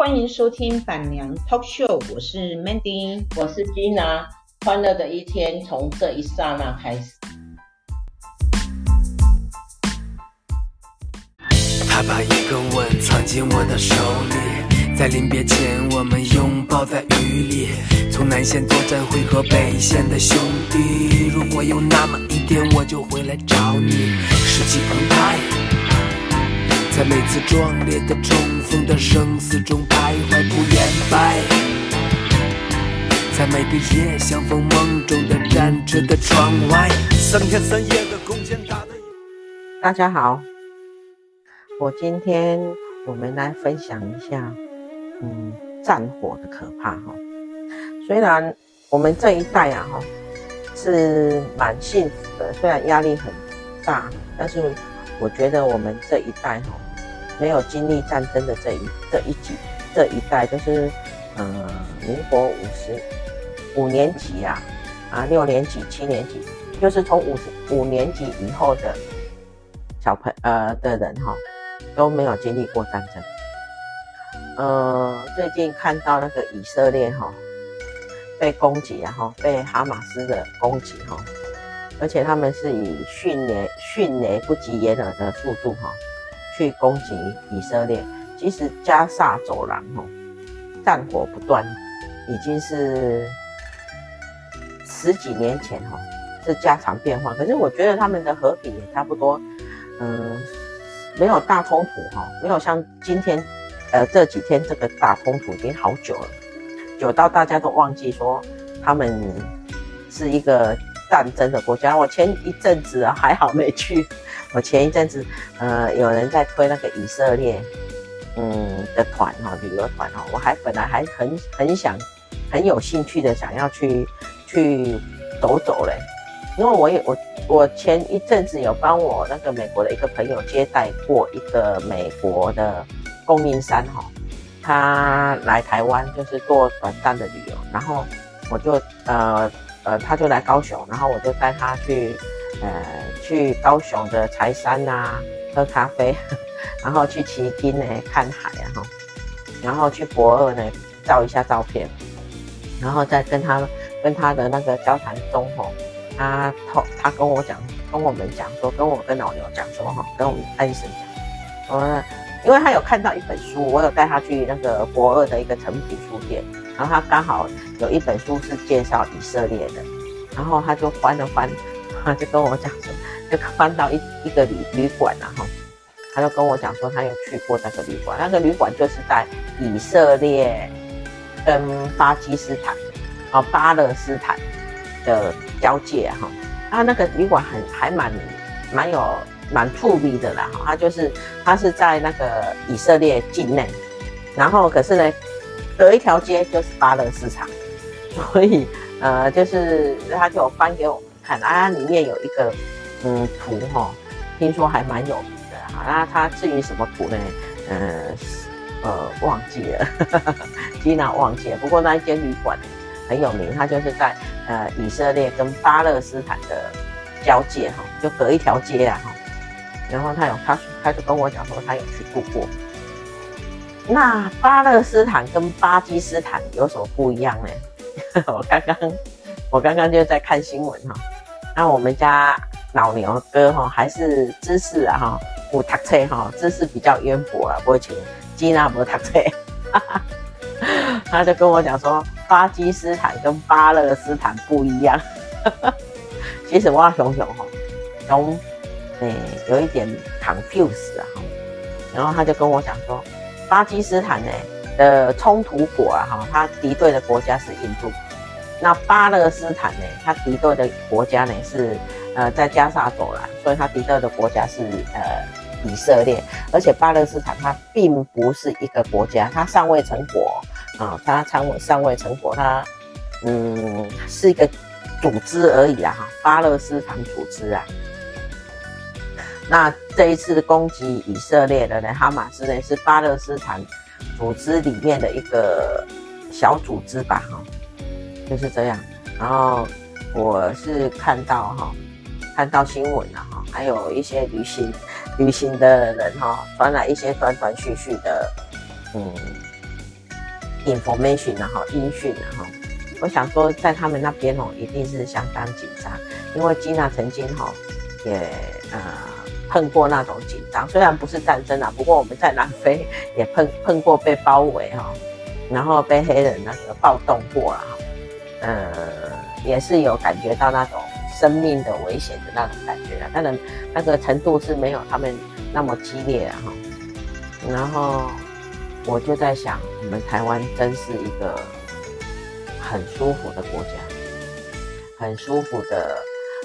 欢迎收听板娘 Talk Show，我是 Mandy，我是 Gina，欢乐的一天从这一刹那开始。他把一个吻藏进我的手里，在临别前我们拥抱在雨里，从南线作战会合北线的兄弟，如果有那么一天我就回来找你，士气澎湃。在每次壮烈的冲锋的生死中徘徊不言败，在每个夜相逢梦中的站着的窗外，三天三夜的弓箭打的。大家好，我今天我们来分享一下，嗯，战火的可怕哈。虽然我们这一代啊哈是蛮幸福的，虽然压力很大，但是我觉得我们这一代哈。没有经历战争的这一这一级这一代，就是，呃，民国五十五年级啊，啊六年级七年级，就是从五十五年级以后的小朋呃的人哈，都没有经历过战争。呃，最近看到那个以色列哈被攻击然后被哈马斯的攻击哈，而且他们是以迅雷迅雷不及掩耳的速度哈。去攻击以色列，其实加萨走廊吼，战火不断，已经是十几年前吼是家常便饭。可是我觉得他们的和平也差不多，嗯，没有大冲突哈，没有像今天，呃这几天这个大冲突已经好久了，久到大家都忘记说他们是一个战争的国家。我前一阵子还好没去。我前一阵子，呃，有人在推那个以色列，嗯的团哈，旅游团哈，我还本来还很很想，很有兴趣的想要去去走走嘞，因为我也我我前一阵子有帮我那个美国的一个朋友接待过一个美国的供应商哈，他来台湾就是做短暂的旅游，然后我就呃呃他就来高雄，然后我就带他去。呃，去高雄的柴山呐、啊，喝咖啡，然后去旗津呢看海啊哈，然后去博二呢照一下照片，然后再跟他跟他的那个交谈中吼，他他他跟我讲，跟我们讲说，跟我跟老刘讲说哈，跟我们安生讲，我因为他有看到一本书，我有带他去那个博二的一个诚品书店，然后他刚好有一本书是介绍以色列的，然后他就翻了翻。他就跟我讲说，就翻到一一个旅旅馆然后，他就跟我讲说，他有去过那个旅馆，那个旅馆就是在以色列跟巴基斯坦啊巴勒斯坦的交界哈，他那个旅馆很还蛮蛮有蛮出名的啦哈，他就是他是在那个以色列境内，然后可是呢隔一条街就是巴勒斯坦，所以呃就是他就翻给我们。看啊，里面有一个嗯图哈，听说还蛮有名的哈。那它至于什么图呢？呃呃忘记了，吉娜忘记了。不过那一间旅馆很有名，它就是在呃以色列跟巴勒斯坦的交界哈，就隔一条街啊哈。然后他有他他就跟我讲说他有去住过。那巴勒斯坦跟巴基斯坦有什么不一样呢？我刚刚我刚刚就在看新闻哈。那我们家老牛哥哈，还是知识啊哈，不读册哈，知识比较渊博啊，不会请吉娜不读册，他就跟我讲说，巴基斯坦跟巴勒斯坦不一样，其实我熊熊哈，从诶有一点 confuse 啊，然后他就跟我讲说，巴基斯坦呢的冲突国啊哈，他敌对的国家是印度。那巴勒斯坦呢？他敌对的国家呢是呃在加萨走廊，所以他敌对的国家是呃以色列，而且巴勒斯坦它并不是一个国家，它尚未成国啊，它尚未尚未成国，它嗯是一个组织而已啦哈，巴勒斯坦组织啊。那这一次攻击以色列的呢，哈马斯呢是巴勒斯坦组织里面的一个小组织吧哈。就是这样，然后我是看到哈，看到新闻了哈，还有一些旅行旅行的人哈，传来一些断断续续的嗯。information 然后音讯然后，我想说在他们那边哦，一定是相当紧张，因为吉娜曾经哈也呃碰过那种紧张，虽然不是战争啊，不过我们在南非 也碰碰过被包围哈，然后被黑人那个暴动过了哈，呃，也是有感觉到那种生命的危险的那种感觉啊，当然那个程度是没有他们那么激烈哈，然后。我就在想，我们台湾真是一个很舒服的国家，很舒服的，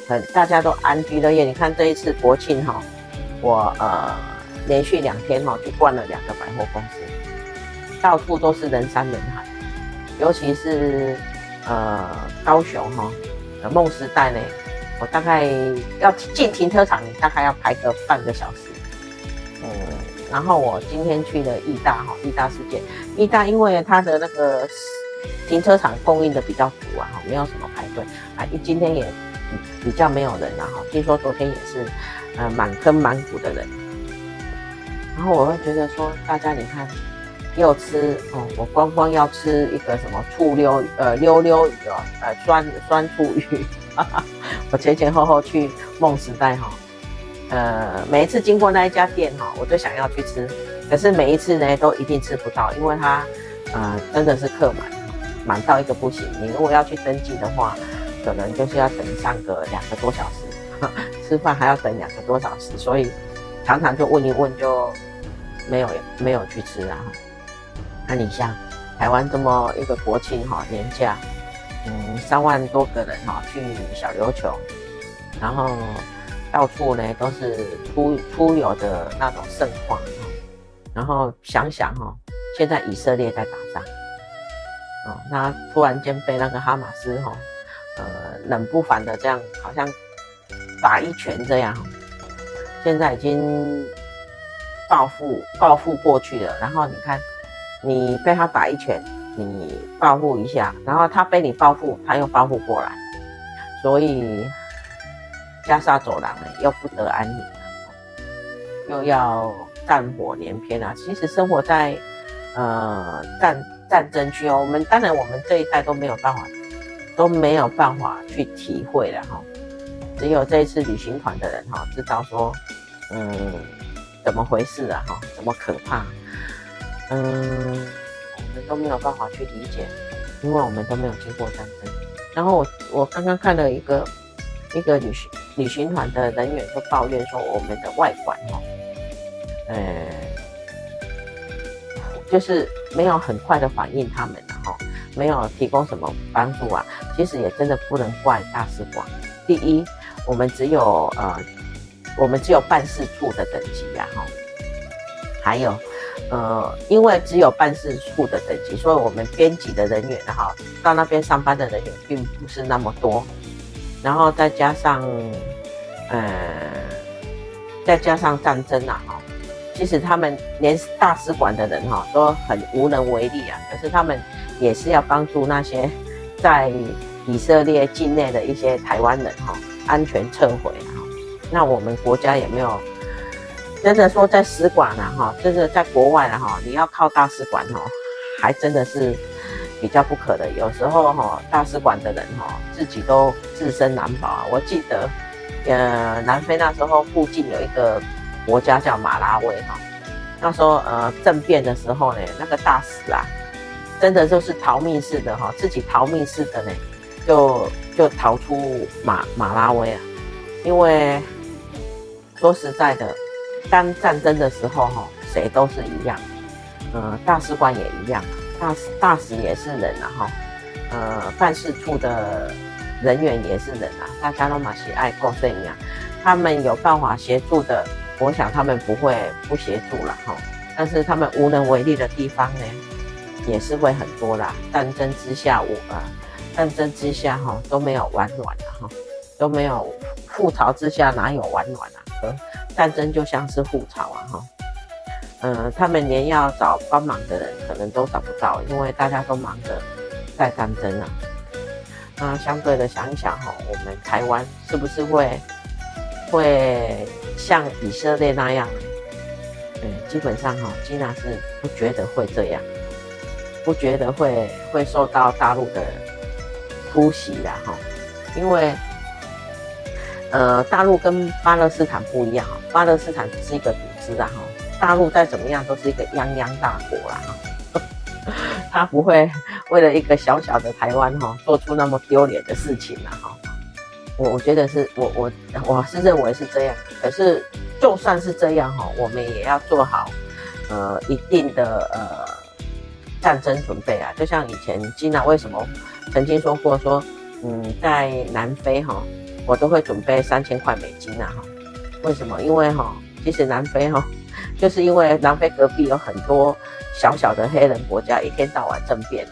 很大家都安居乐业。你看这一次国庆哈，我呃连续两天哈去逛了两个百货公司，到处都是人山人海，尤其是呃高雄哈，梦时代呢，我大概要进停车场，大概要排个半个小时，嗯。然后我今天去了义大哈，义大世界，义大因为它的那个停车场供应的比较足啊哈，没有什么排队啊，今天也比较没有人啊，哈听说昨天也是呃满坑满谷的人，然后我会觉得说，大家你看又吃哦，我光光要吃一个什么醋溜呃溜溜鱼哦，呃酸酸醋鱼，哈哈，我前前后后去梦时代哈。呃，每一次经过那一家店哈，我就想要去吃，可是每一次呢都一定吃不到，因为它呃真的是客满，满到一个不行。你如果要去登记的话，可能就是要等上个两个多小时，吃饭还要等两个多小时，所以常常就问一问就没有没有去吃啊。那你像台湾这么一个国庆哈年假，嗯，三万多个人哈去小琉球，然后。到处呢都是出出游的那种盛况，然后想想哈，现在以色列在打仗，哦，那突然间被那个哈马斯哈，呃，冷不防的这样好像打一拳这样，现在已经报复报复过去了，然后你看你被他打一拳，你报复一下，然后他被你报复，他又报复过来，所以。加沙走廊呢，又不得安宁了，又要战火连篇啊！其实生活在呃战战争区哦，我们当然我们这一代都没有办法，都没有办法去体会了哈。只有这一次旅行团的人哈，知道说嗯怎么回事啊哈，怎么可怕？嗯，我们都没有办法去理解，因为我们都没有经过战争。然后我我刚刚看了一个。一个旅行旅行团的人员就抱怨说：“我们的外馆哦，呃，就是没有很快的反应他们然后没有提供什么帮助啊。其实也真的不能怪大使馆。第一，我们只有呃，我们只有办事处的等级呀，哈。还有，呃，因为只有办事处的等级，所以我们编辑的人员哈，到那边上班的人员并不是那么多。”然后再加上，呃，再加上战争啊，哈，其实他们连大使馆的人哈都很无能为力啊。可是他们也是要帮助那些在以色列境内的一些台湾人哈安全撤回哈。那我们国家也没有真的说在使馆啊哈，真的在国外啊哈，你要靠大使馆哈，还真的是。比较不可的，有时候哈，大使馆的人哈，自己都自身难保啊。我记得，呃，南非那时候附近有一个国家叫马拉维哈，那时候呃政变的时候呢，那个大使啊，真的就是逃命似的哈，自己逃命似的呢，就就逃出马马拉维啊。因为说实在的，当战争的时候哈，谁都是一样，呃，大使馆也一样。大使大使也是人啊哈，呃，办事处的人员也是人啊，大家都嘛喜爱过这样，他们有办法协助的，我想他们不会不协助了哈。但是他们无能为力的地方呢，也是会很多啦。战争之下，我啊，战争之下哈都没有完卵了哈，都没有覆巢之下哪有完卵啊？战争就像是覆巢啊哈。嗯，他们连要找帮忙的人可能都找不到，因为大家都忙着在战争啊。那相对的想一想哈，我们台湾是不是会会像以色列那样？嗯，基本上哈，基娜是不觉得会这样。不觉得会会受到大陆的突袭啦哈，因为呃大陆跟巴勒斯坦不一样，巴勒斯坦只是一个组织的哈，大陆再怎么样都是一个泱泱大国啦哈，他不会为了一个小小的台湾哈做出那么丢脸的事情了哈。我我觉得是我我我是认为是这样，可是就算是这样哈，我们也要做好呃一定的呃战争准备啊。就像以前吉娜为什么曾经说过说，嗯，在南非哈，我都会准备三千块美金啊哈。为什么？因为哈，其实南非哈，就是因为南非隔壁有很多小小的黑人国家，一天到晚政变。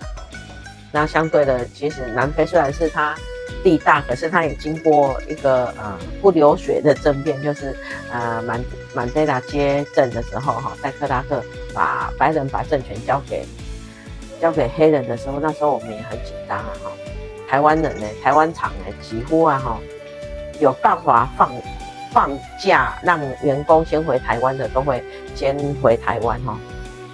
那相对的，其实南非虽然是它。地大，可是他也经过一个呃不流血的政变，就是呃曼曼德拉接政的时候，哈，在克拉克把白人把政权交给交给黑人的时候，那时候我们也很紧张啊，哈，台湾人呢，台湾厂呢，几乎啊，哈，有办法放放假让员工先回台湾的，都会先回台湾哈，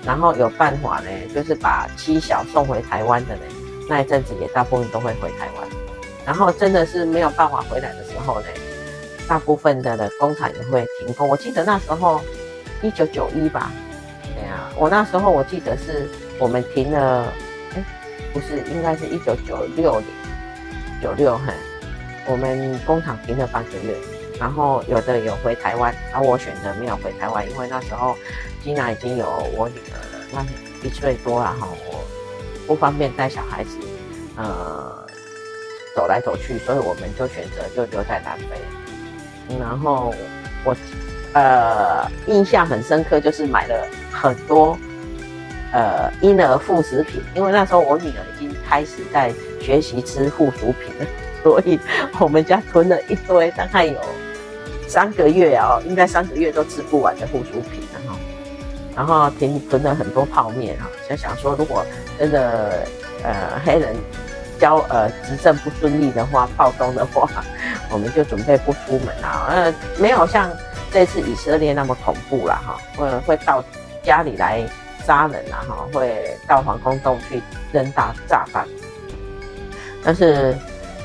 然后有办法呢，就是把妻小送回台湾的呢，那一阵子也大部分都会回台湾。然后真的是没有办法回来的时候呢，大部分的的工厂也会停工。我记得那时候一九九一吧，对啊，我那时候我记得是我们停了，哎，不是，应该是一九九六年，九六哈，我们工厂停了半个月。然后有的有回台湾，而我选择没有回台湾，因为那时候吉娜已经有我女儿了，那一岁多了哈，我不方便带小孩子，呃。走来走去，所以我们就选择就留在南非。然后我呃印象很深刻，就是买了很多呃婴儿副食品，因为那时候我女儿已经开始在学习吃附属品了，所以我们家囤了一堆，大概有三个月哦，应该三个月都吃不完的附属品了哈。然后囤囤了很多泡面啊，就想说如果真的呃黑人。交呃执政不顺利的话，暴动的话，我们就准备不出门啊。呃，没有像这次以色列那么恐怖了，哈，会会到家里来杀人啊，哈，会到防空洞去扔大炸弹。但是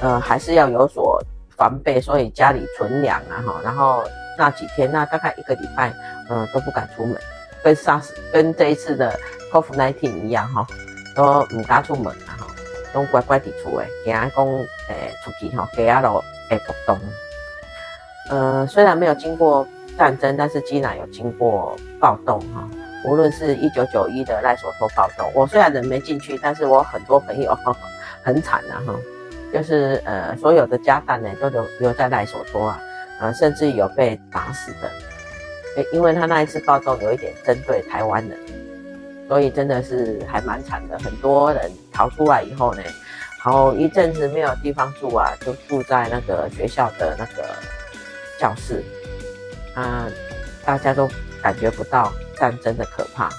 呃，还是要有所防备，所以家里存粮啊，哈。然后那几天，那大概一个礼拜，呃，都不敢出门，跟 SARS 跟这一次的 COVID-19 一样，哈，都唔敢出门啊。哈都乖乖地出诶，惊讲诶出去吼，给阿罗诶活动。呃，虽然没有经过战争，但是基南有经过暴动哈。无论是一九九一的赖索托暴动，我虽然人没进去，但是我很多朋友很惨啊哈，就是呃所有的家当呢都留留在赖索托啊，呃甚至有被打死的，因为他那一次暴动有一点针对台湾人。所以真的是还蛮惨的，很多人逃出来以后呢，然后一阵子没有地方住啊，就住在那个学校的那个教室，啊，大家都感觉不到战争的可怕。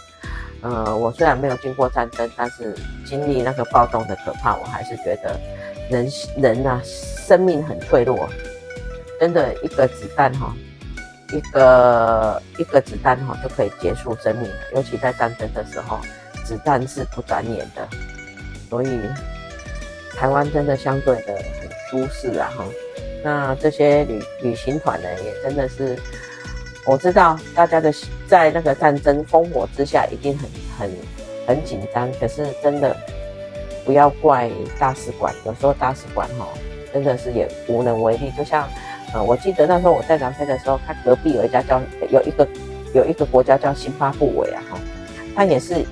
呃，我虽然没有经过战争，但是经历那个暴动的可怕，我还是觉得人人啊，生命很脆弱，真的一个子弹哈。一个一个子弹哈就可以结束生命，尤其在战争的时候，子弹是不转眼的，所以台湾真的相对的很舒适啊哈。那这些旅旅行团呢，也真的是，我知道大家的在那个战争烽火之下，一定很很很紧张，可是真的不要怪大使馆，有时候大使馆哈真的是也无能为力，就像。呃，我记得那时候我在南非的时候，他隔壁有一家叫有一个有一个国家叫辛巴布韦啊，哈，他也是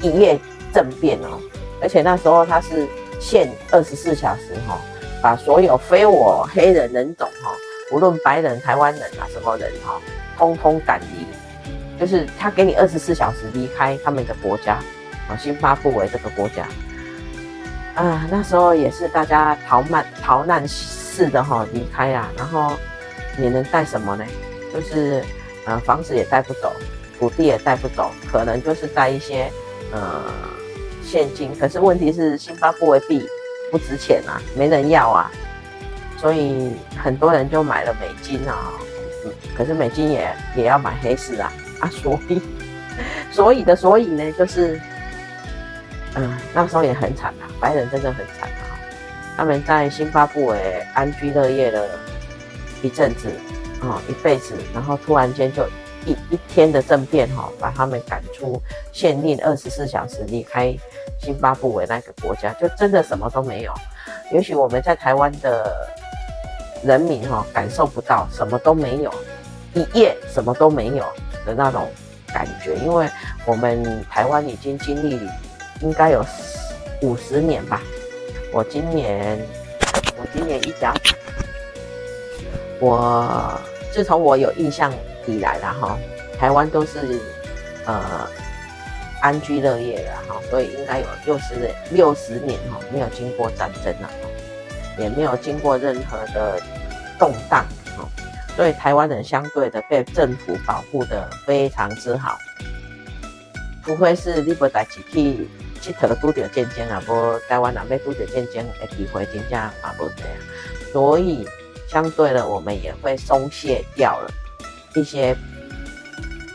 一夜政变哦，而且那时候他是限二十四小时哈，把所有非我黑人人种哈，无论白人、台湾人啊什么人哈，通通赶离，就是他给你二十四小时离开他们的国家啊，辛巴布韦这个国家啊，那时候也是大家逃难逃难。似的哈，离开啊，然后你能带什么呢？就是呃，房子也带不走，土地也带不走，可能就是带一些呃现金。可是问题是，辛巴布韦币不值钱啊，没人要啊，所以很多人就买了美金啊。嗯，可是美金也也要买黑市啊啊，所以所以的所以呢，就是嗯，那时候也很惨啊，白人真的很惨啊。他们在辛巴布韦安居乐业了一阵子啊，一辈子，然后突然间就一一天的政变哈，把他们赶出，限令二十四小时离开辛巴布韦那个国家，就真的什么都没有。也许我们在台湾的人民哈感受不到什么都没有，一夜什么都没有的那种感觉，因为我们台湾已经经历应该有五十年吧。我今年我今年一讲，我自从我有印象以来了哈，台湾都是呃安居乐业的哈，所以应该有六十六十年哈没有经过战争了，也没有经过任何的动荡哈，所以台湾人相对的被政府保护的非常之好，除非是你不带起去。去头拄着战争啊，无台湾人要拄着战争的机会真正嘛无这样，所以相对的，我们也会松懈掉了一些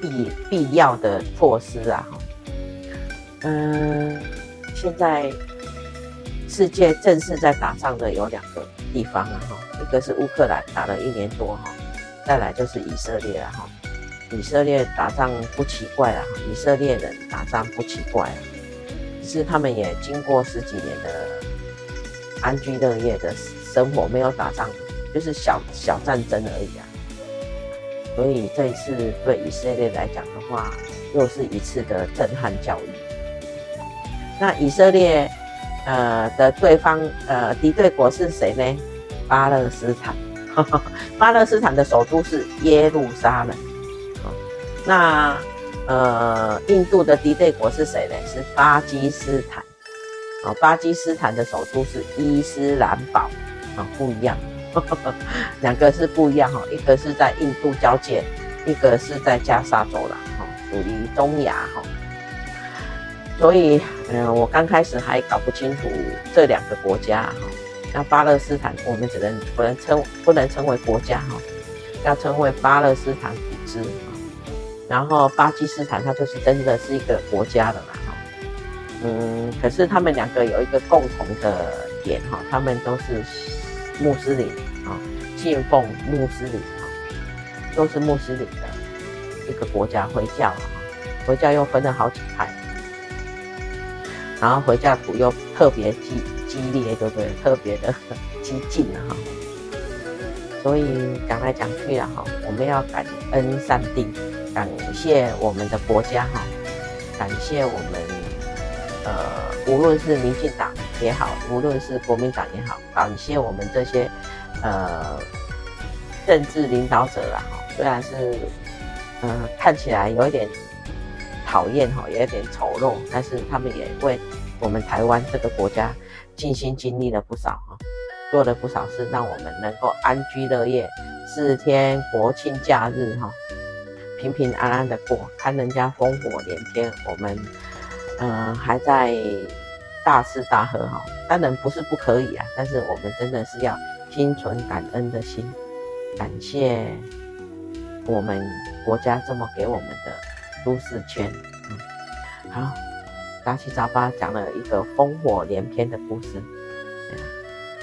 必必要的措施啊。嗯，现在世界正式在打仗的有两个地方啊，哈，一个是乌克兰打了一年多哈，再来就是以色列啊，哈，以色列打仗不奇怪啊，以色列人打仗不奇怪啊。是他们也经过十几年的安居乐业的生活，没有打仗，就是小小战争而已啊。所以这一次对以色列来讲的话，又是一次的震撼教育。那以色列呃的对方呃敌对国是谁呢？巴勒斯坦。巴勒斯坦的首都是耶路撒冷。那。呃，印度的敌对国是谁呢？是巴基斯坦。啊，巴基斯坦的首都是伊斯兰堡。啊，不一样，两个是不一样哈。一个是在印度交界，一个是在加沙走廊，哈，属于中亚哈。所以，嗯，我刚开始还搞不清楚这两个国家哈。那巴勒斯坦，我们只能不能称不能称为国家哈，要称为巴勒斯坦组织。然后巴基斯坦，它就是真的是一个国家了嘛，哈，嗯，可是他们两个有一个共同的点，哈，他们都是穆斯林，啊，信奉穆斯林，啊，都是穆斯林的一个国家，回教，啊，回教又分了好几派，然后回教徒又特别激激烈，对不对？特别的激进，哈，所以讲来讲去啊，哈，我们要感恩上帝。感谢我们的国家哈，感谢我们呃，无论是民进党也好，无论是国民党也好，感谢我们这些呃政治领导者啦哈，虽然是呃看起来有一点讨厌哈，有点丑陋，但是他们也为我们台湾这个国家尽心尽力了不少哈，做了不少事，让我们能够安居乐业，四天国庆假日哈。平平安安的过，看人家烽火连天，我们，嗯、还在大吃大喝哈。当然不是不可以啊，但是我们真的是要心存感恩的心，感谢我们国家这么给我们的舒适圈。嗯，好，杂七杂八讲了一个烽火连天的故事，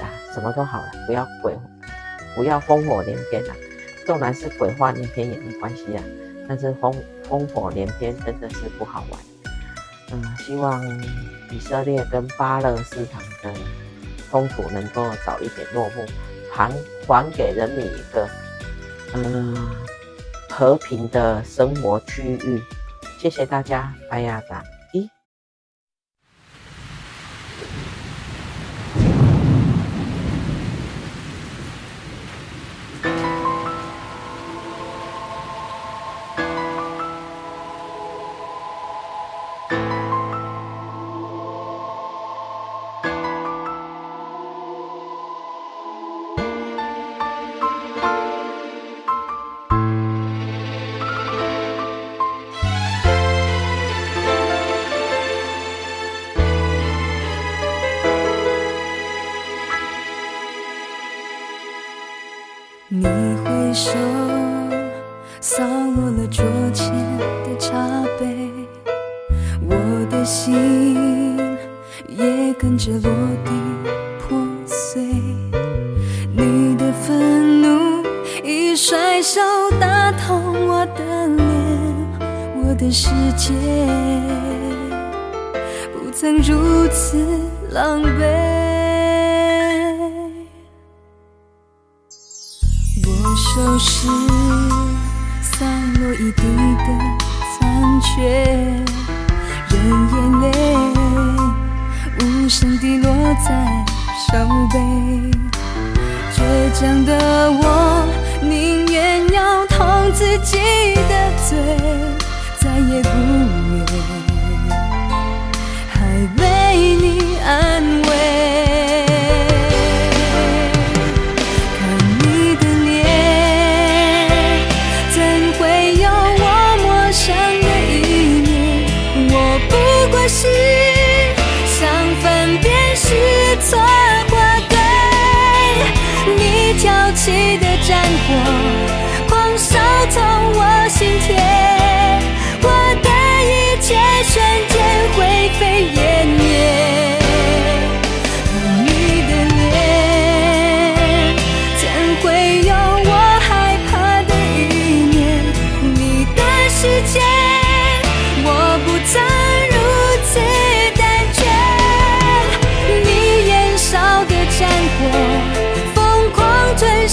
啊，什么都好了，不要鬼，不要烽火连天了，纵然是鬼话连篇也没关系啊。但是烽烽火连天真的是不好玩，嗯，希望以色列跟巴勒斯坦的冲突能够早一点落幕，还还给人民一个嗯和平的生活区域。谢谢大家，拜亚达。曾如此狼狈。我收拾散落一地的残缺，任眼泪无声地落在手背。倔强的我，宁愿要痛自己的嘴，再也不。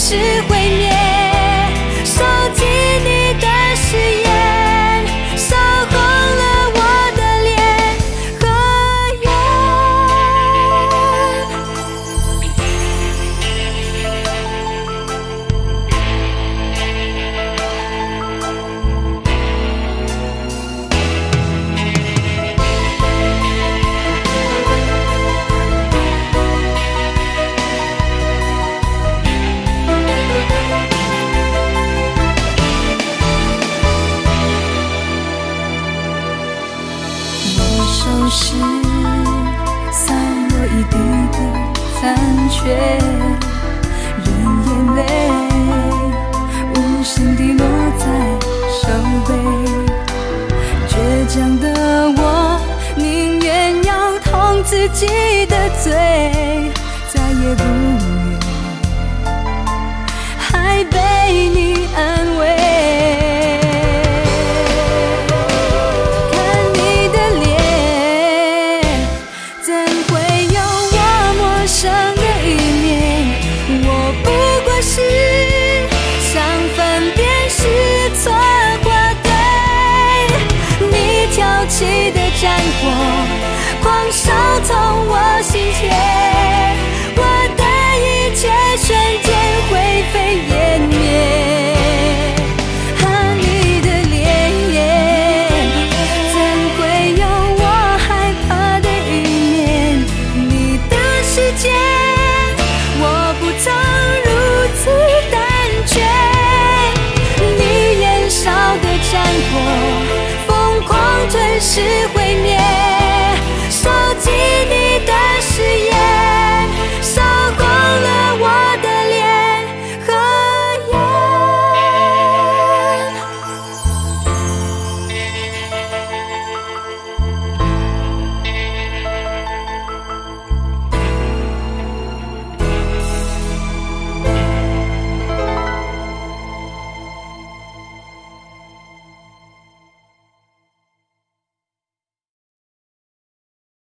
是。记得